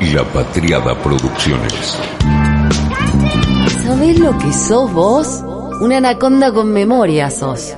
La Patriada Producciones. ¿Sabés lo que sos vos? Una anaconda con memoria sos.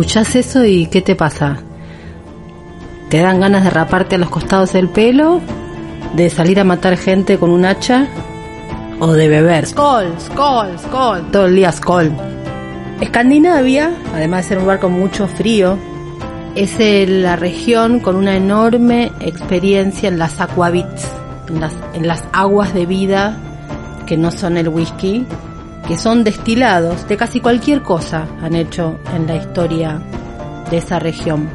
Escuchás eso y ¿qué te pasa? ¿Te dan ganas de raparte a los costados del pelo? ¿De salir a matar gente con un hacha? ¿O de beber? Skol, skol, skol. Todo el día skol. Escandinavia, además de ser un lugar con mucho frío, es la región con una enorme experiencia en las aquavits, en las, en las aguas de vida que no son el whisky, que son destilados de casi cualquier cosa han hecho en la historia de esa región.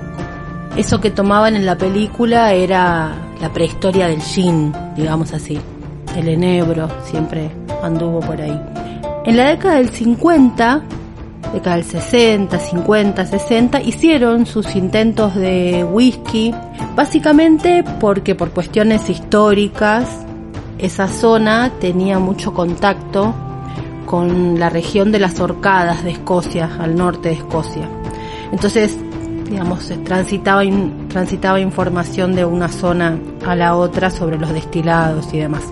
Eso que tomaban en la película era la prehistoria del gin, digamos así. El enebro siempre anduvo por ahí. En la década del 50, década del 60, 50, 60, hicieron sus intentos de whisky, básicamente porque por cuestiones históricas esa zona tenía mucho contacto con la región de las Orcadas de Escocia, al norte de Escocia. Entonces, digamos, transitaba, transitaba información de una zona a la otra sobre los destilados y demás.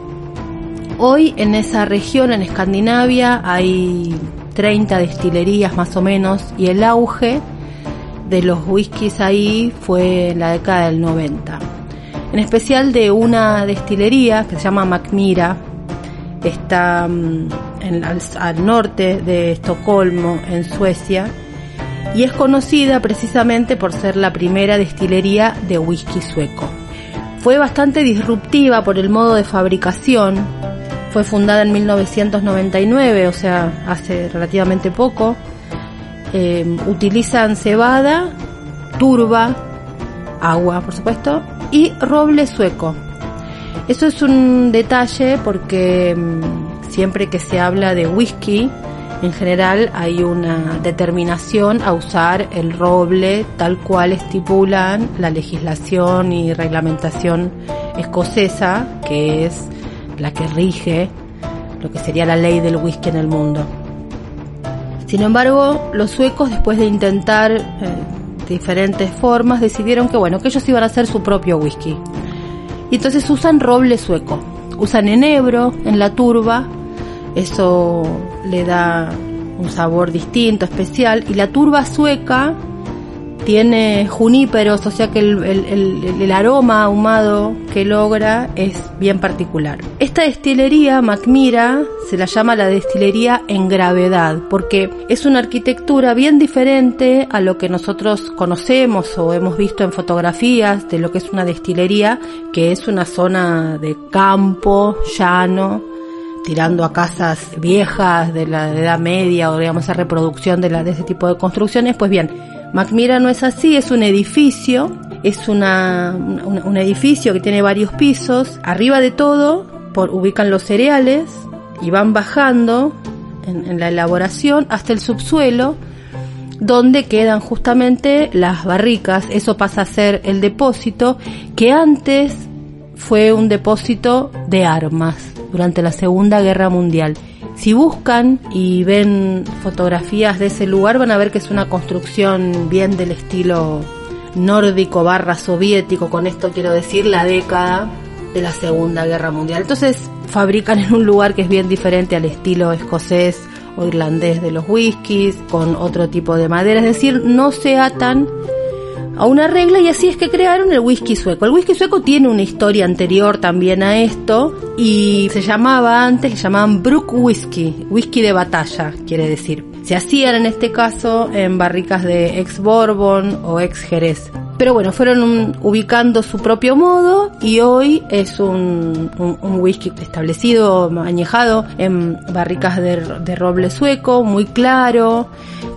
Hoy en esa región, en Escandinavia, hay 30 destilerías más o menos y el auge de los whiskies ahí fue en la década del 90. En especial de una destilería que se llama Macmira, está mm, en- al, norte de Estocolmo, en Suecia, y es conocida precisamente por ser la primera destilería de whisky sueco. Fue bastante disruptiva por el modo de fabricación, fue fundada en 1999, o sea, hace relativamente poco. Eh, utilizan cebada, turba, agua, por supuesto, y roble sueco. Eso es un detalle porque mm, siempre que se habla de whisky, en general hay una determinación a usar el roble tal cual estipulan la legislación y reglamentación escocesa, que es la que rige lo que sería la ley del whisky en el mundo. Sin embargo, los suecos, después de intentar eh, diferentes formas, decidieron que bueno, que ellos iban a hacer su propio whisky. Y entonces usan roble sueco. Usan enebro en la turba. Eso le da un sabor distinto, especial. Y la turba sueca tiene juníperos, o sea que el, el- aroma ahumado que logra es bien particular. Esta destilería, Macmira, se la llama la destilería en gravedad, porque es una arquitectura bien diferente a lo que nosotros conocemos o hemos visto en fotografías de lo que es una destilería, que es una zona de campo, llano, tirando a casas viejas de la Edad Media o digamos esa reproducción de, la, de ese tipo de construcciones, pues bien, Macmira no es así, es un edificio, es una, un, un edificio que tiene varios pisos, arriba de todo por, ubican los cereales y van bajando en, en la elaboración hasta el subsuelo donde quedan justamente las barricas, eso pasa a ser el depósito que antes fue un depósito de armas durante la Segunda Guerra Mundial. Si buscan y ven fotografías de ese lugar van a ver que es una construcción bien del estilo nórdico barra soviético, con esto quiero decir la década de la Segunda Guerra Mundial. Entonces fabrican en un lugar que es bien diferente al estilo escocés o irlandés de los whiskies, con otro tipo de madera, es decir, no se atan a una regla y así es que crearon el whisky sueco. El whisky sueco tiene una historia anterior también a esto y se llamaba antes, le llamaban Brook Whisky, whisky de batalla, quiere decir. Se hacían en este caso en barricas de ex Bourbon o ex Jerez. Pero bueno, fueron ubicando su propio modo y hoy es un, un- un whisky establecido, añejado en barricas de, de roble sueco, muy claro,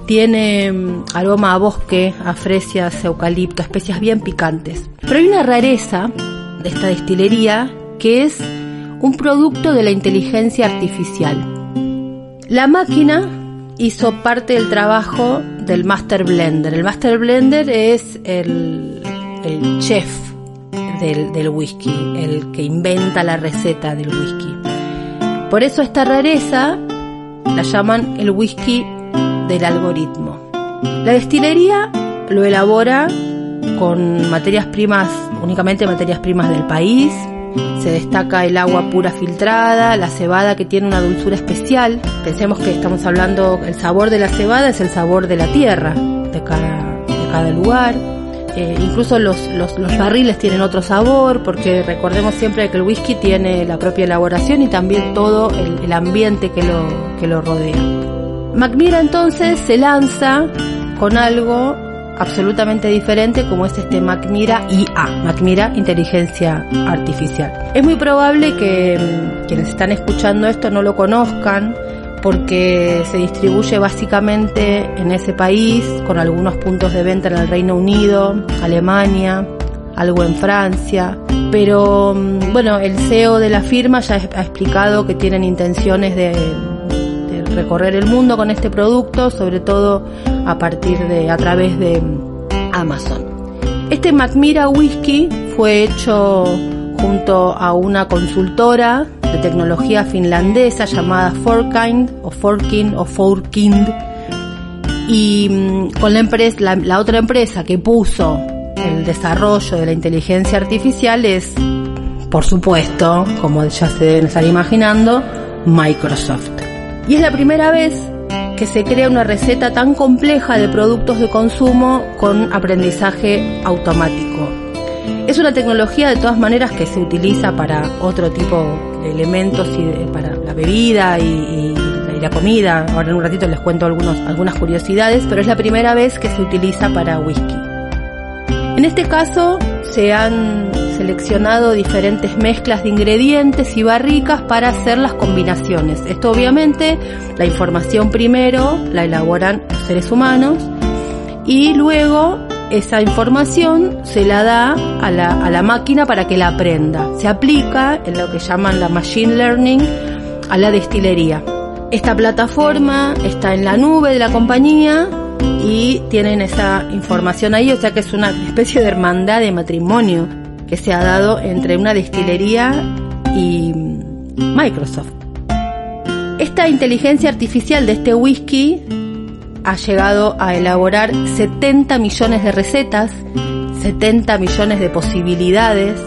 tiene mm, aroma a bosque, a fresias, eucalipto, especias bien picantes. Pero hay una rareza de esta destilería que es un producto de la inteligencia artificial. La máquina hizo parte del trabajo del Master Blender. El Master Blender es el, chef del, del, whisky, el que inventa la receta del whisky. Por eso esta rareza la llaman el whisky del algoritmo. La destilería lo elabora con materias primas, únicamente materias primas del país. Se destaca el agua pura filtrada, la cebada que tiene una dulzura especial. Pensemos que estamos hablando, el sabor de la cebada es el sabor de la tierra, de cada, lugar. Eh, incluso los, los, los, barriles tienen otro sabor, porque recordemos siempre que el whisky tiene la propia elaboración y también todo el, el ambiente que lo, que lo rodea. Macmira entonces se lanza con algo absolutamente diferente como es este Macmira IA, Macmira Inteligencia Artificial. Es muy probable que mm, quienes están escuchando esto no lo conozcan porque se distribuye básicamente en ese país con algunos puntos de venta en el Reino Unido, Alemania, algo en Francia, pero mm, bueno, el CEO de la firma ya ha explicado que tienen intenciones de recorrer el mundo con este producto, sobre todo a partir de, a través de Amazon. Este Macmira Whisky fue hecho junto a una consultora de tecnología finlandesa llamada Forkind o Forkin o Forkind y mm, con la empresa, la otra empresa que puso el desarrollo de la inteligencia artificial es, por supuesto, como ya se deben estar imaginando, Microsoft. Y es la primera vez que se crea una receta tan compleja de productos de consumo con aprendizaje automático. Es una tecnología de todas maneras que se utiliza para otro tipo de elementos y para la bebida y, la comida. Ahora en un ratito les cuento algunos, algunas curiosidades, pero es la primera vez que se utiliza para whisky. En este caso se han seleccionado diferentes mezclas de ingredientes y barricas para hacer las combinaciones. Esto obviamente, la información primero la elaboran los seres humanos y luego esa información se la da a la, a la máquina para que la aprenda. Se aplica en lo que llaman la machine learning a la destilería. Esta plataforma está en la nube de la compañía y tienen esa información ahí, o sea que es una especie de hermandad de matrimonio que se ha dado entre una destilería y Microsoft. Esta inteligencia artificial de este whisky ha llegado a elaborar 70 millones de recetas, 70 millones de posibilidades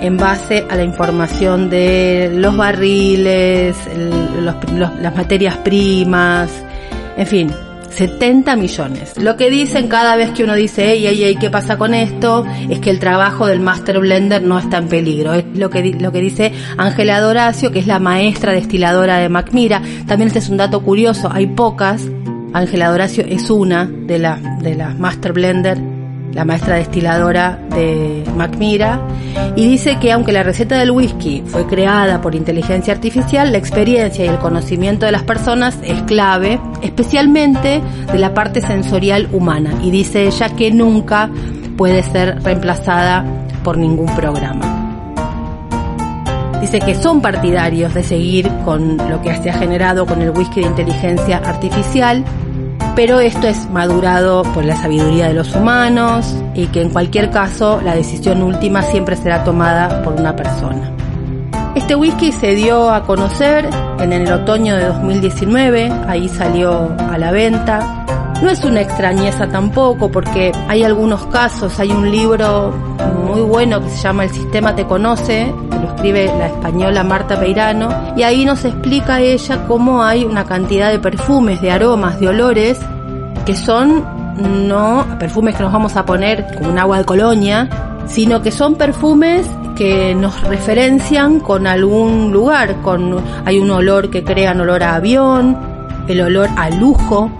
en base a la información de los barriles, las materias primas, en fin, 70 millones. Lo que dicen cada vez que uno dice, ey, ey, ey, ¿qué pasa con esto? Es que el trabajo del Master Blender no está en peligro. Es lo que, lo que dice Ángela Doracio, que es la maestra destiladora de Macmira. También este es un dato curioso, hay pocas. Ángela Doracio es una de, la, de las Master Blender la maestra destiladora de Macmira, y dice que aunque la receta del whisky fue creada por inteligencia artificial, la experiencia y el conocimiento de las personas es clave, especialmente de la parte sensorial humana, y dice ella que nunca puede ser reemplazada por ningún programa. Dice que son partidarios de seguir con lo que se ha generado con el whisky de inteligencia artificial, pero esto es madurado por la sabiduría de los humanos y que en cualquier caso la decisión última siempre será tomada por una persona. Este whisky se dio a conocer en el otoño de 2019, ahí salió a la venta. No es una extrañeza tampoco porque hay algunos casos, hay un libro muy bueno que se llama El sistema te conoce, que lo escribe la española Marta Peirano, y ahí nos explica ella cómo hay una cantidad de perfumes, de aromas, de olores, que son no perfumes que nos vamos a poner como un agua de colonia, sino que son perfumes que nos referencian con algún lugar, con hay un olor que crean olor a avión, el olor a lujo,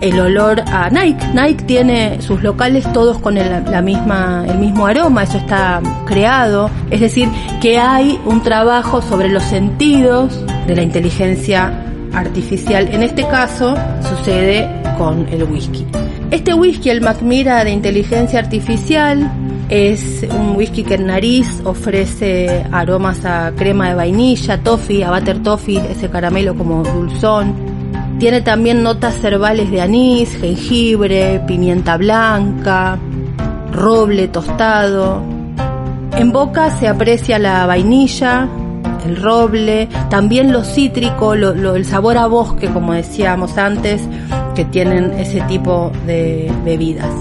el olor a Nike. Nike tiene sus locales todos con el, la misma, el mismo aroma, eso está creado. Es decir, que hay un trabajo sobre los sentidos de la inteligencia artificial. En este caso sucede con el whisky. Este whisky, el Macmira de inteligencia artificial, es un whisky que en nariz ofrece aromas a crema de vainilla, toffee, a butter toffee, ese caramelo como dulzón, Tiene también notas herbales de anís, jengibre, pimienta blanca, roble tostado. En boca se aprecia la vainilla, el roble, también lo cítrico, el sabor a bosque, como decíamos antes, que tienen ese tipo de bebidas.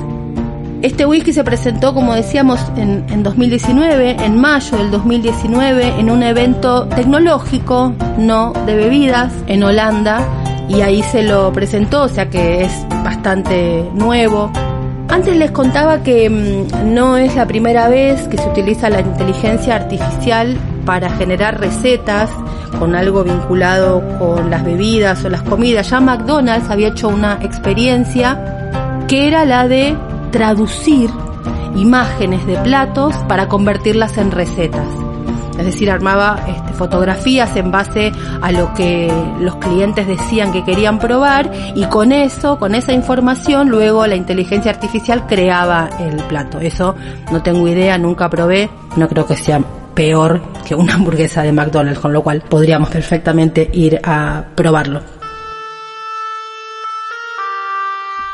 Este whisky se presentó, como decíamos, en, en, 2019, en mayo del 2019, en un evento tecnológico, no de bebidas, en Holanda, y ahí se lo presentó, o sea que es bastante nuevo. Antes les contaba que mm, no es la primera vez que se utiliza la inteligencia artificial para generar recetas con algo vinculado con las bebidas o las comidas. Ya McDonald's había hecho una experiencia que era la de traducir imágenes de platos para convertirlas en recetas. Es decir, armaba este, fotografías en base a lo que los clientes decían que querían probar y con eso, con esa información, luego la inteligencia artificial creaba el plato. Eso no tengo idea, nunca probé, no creo que sea peor que una hamburguesa de McDonald's, con lo cual podríamos perfectamente ir a probarlo.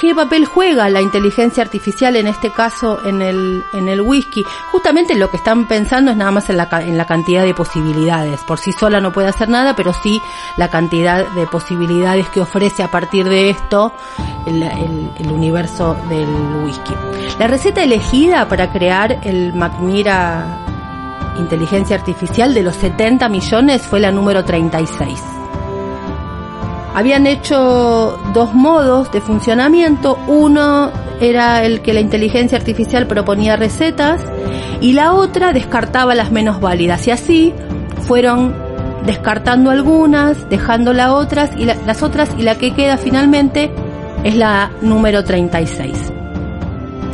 ¿Qué papel juega la inteligencia artificial en este caso en el, en el whisky? Justamente lo que están pensando es nada más en la, en la cantidad de posibilidades. Por sí sola no puede hacer nada, pero sí la cantidad de posibilidades que ofrece a partir de esto el, el, universo del whisky. La receta elegida para crear el Macmira inteligencia artificial de los 70 millones fue la número 36. Habían hecho dos modos de funcionamiento. Uno era el que la inteligencia artificial proponía recetas y la otra descartaba las menos válidas. Y así fueron descartando algunas, dejando las otras y las otras y la que queda finalmente es la número 36.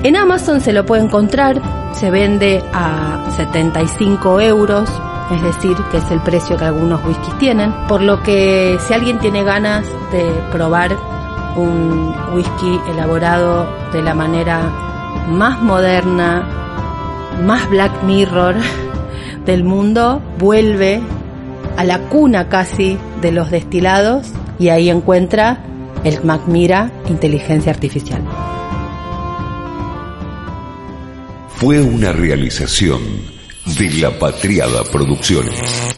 En Amazon se lo puede encontrar, se vende a 75 euros es decir, que es el precio que algunos whiskies tienen, por lo que si alguien tiene ganas de probar un whisky elaborado de la manera más moderna, más Black Mirror del mundo, vuelve a la cuna casi de los destilados y ahí encuentra el Macmira Inteligencia Artificial. Fue una realización de La Patriada Producciones.